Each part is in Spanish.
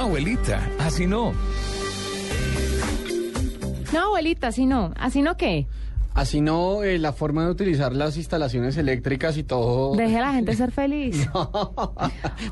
No, abuelita, así no. No, abuelita, así no. ¿Así no qué? Así no, eh, la forma de utilizar las instalaciones eléctricas y todo. Deje a la gente ser feliz.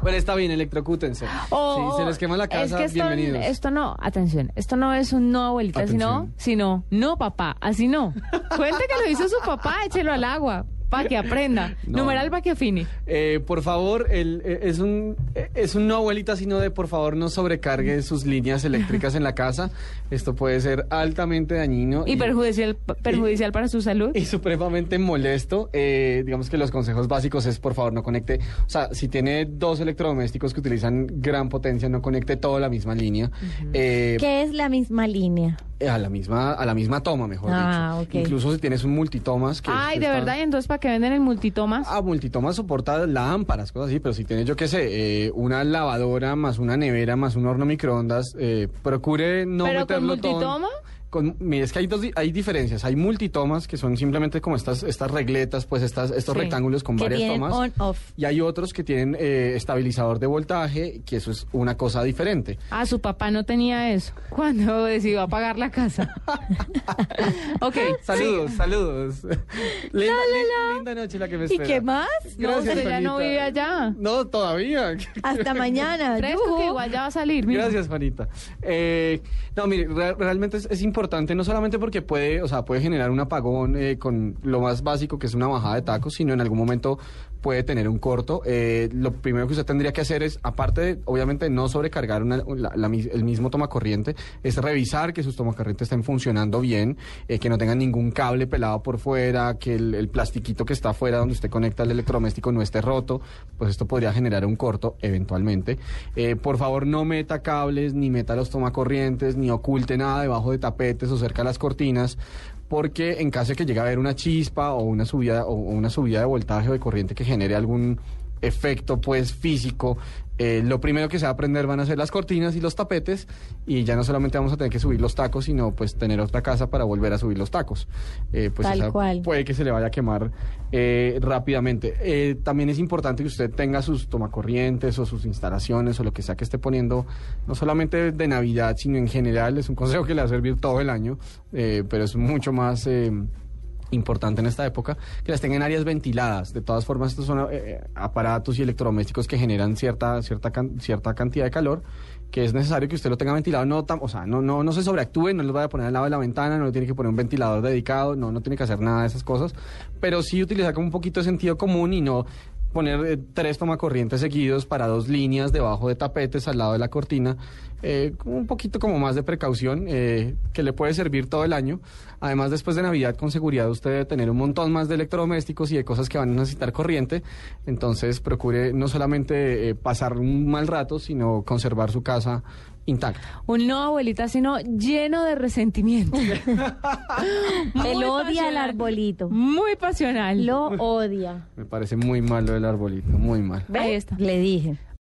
bueno, está bien, electrocútense. O- si se les quema la es casa, que esto, bienvenidos. Esto no, atención, esto no es un no, abuelita, sino, sino, no, papá, así no. Cuente que lo hizo su papá, échelo al agua, para que aprenda. No. Numeral para que afine. Eh, por favor, el, eh, es, un, eh, es un no, abuelita, sino de por favor no sobrecargue sus líneas eléctricas en la casa. Esto puede ser altamente dañino. Y perjudicial, perjudicial para su salud. y supremamente molesto. Eh, digamos que los consejos básicos es, por favor, no conecte. O sea, si tiene dos electrodomésticos que utilizan gran potencia, no conecte todo a la misma línea. Eh, ¿Qué es la misma línea? A la misma a la misma toma, mejor Ah, dicho. ok. Incluso si tienes un multitomas que Ay, que de está- verdad, y entonces para que venden el multitomas. Ah, multitomas soporta lámparas, cosas así, pero si tienes, yo qué sé, eh, una lavadora más una nevera más un horno microondas, eh, procure no Pero con meterlo todo. Con, mira, es que hay, dos, hay diferencias. Hay multitomas que son simplemente como estas, estas regletas, pues estas, estos Sí. rectángulos con Que varias tomas. on-off. Y hay otros que tienen eh, estabilizador de voltaje, que eso es una cosa diferente. Ah, su papá no tenía eso cuando decidió apagar la casa. ok. Saludos, saludos. Linda, noche la que me ¿Y espera. qué más? No, Gracias, usted ya no vive allá. No, todavía. Hasta mañana. Fresco que igual ya va a salir. mira. Gracias, Juanita. Eh, no, mire, re- realmente es, es importante no solamente porque puede, o sea, puede generar un apagón eh, con lo más básico que es una bajada de tacos, sino en algún momento puede tener un corto. Eh, lo primero que usted tendría que hacer es, aparte de, obviamente, no sobrecargar la- el mismo tomacorriente, es revisar que sus tomacorrientes estén funcionando bien, eh, que no tengan ningún cable pelado por fuera, que el, el plastiquito que está afuera donde usted conecta el electrodoméstico no esté roto, pues esto podría generar un corto eventualmente. Eh, por favor, no meta cables, ni meta los tomacorrientes, ni oculte nada debajo de tapetes o cerca de las cortinas, porque en caso de que llegue a haber una chispa o una subida o una subida de voltaje o de corriente que genere algún efecto pues físico, eh, lo primero que se va a aprender van a ser las cortinas y los tapetes y ya no solamente vamos a tener que subir los tacos, sino pues tener otra casa para volver a subir los tacos. Eh, pues Tal esa cual. puede que se le vaya a quemar eh, rápidamente. Eh, también es importante que usted tenga sus tomacorrientes o sus instalaciones o lo que sea que esté poniendo, no solamente de Navidad, sino en general. Es un consejo que le va a servir todo el año, pero es mucho más... eh, importante en esta época, que las tengan en áreas ventiladas. De todas formas, estos son eh, aparatos y electrodomésticos que generan cierta, cierta, can- cierta cantidad de calor, que es necesario que usted lo tenga ventilado. No, tam- o sea, no, no, no se sobreactúe, no lo vaya a poner al lado de la ventana, no le tiene que poner un ventilador dedicado, no, no tiene que hacer nada de esas cosas, pero sí utilizar como un poquito de sentido común y no poner eh, tres tomacorrientes seguidos para dos líneas debajo de tapetes al lado de la cortina, eh, un poquito como más de precaución eh, que le puede servir todo el año. Además, después de Navidad, con seguridad usted debe tener un montón más de electrodomésticos y de cosas que van a necesitar corriente. Entonces, procure no solamente pasar un mal rato, sino conservar su casa intacta. Un no, abuelita, sino lleno de resentimiento. Él odia el pasional. arbolito. Muy pasional. Lo odia. Me parece muy mal lo del arbolito, muy mal. ¿Ve? Ahí está. Le dije.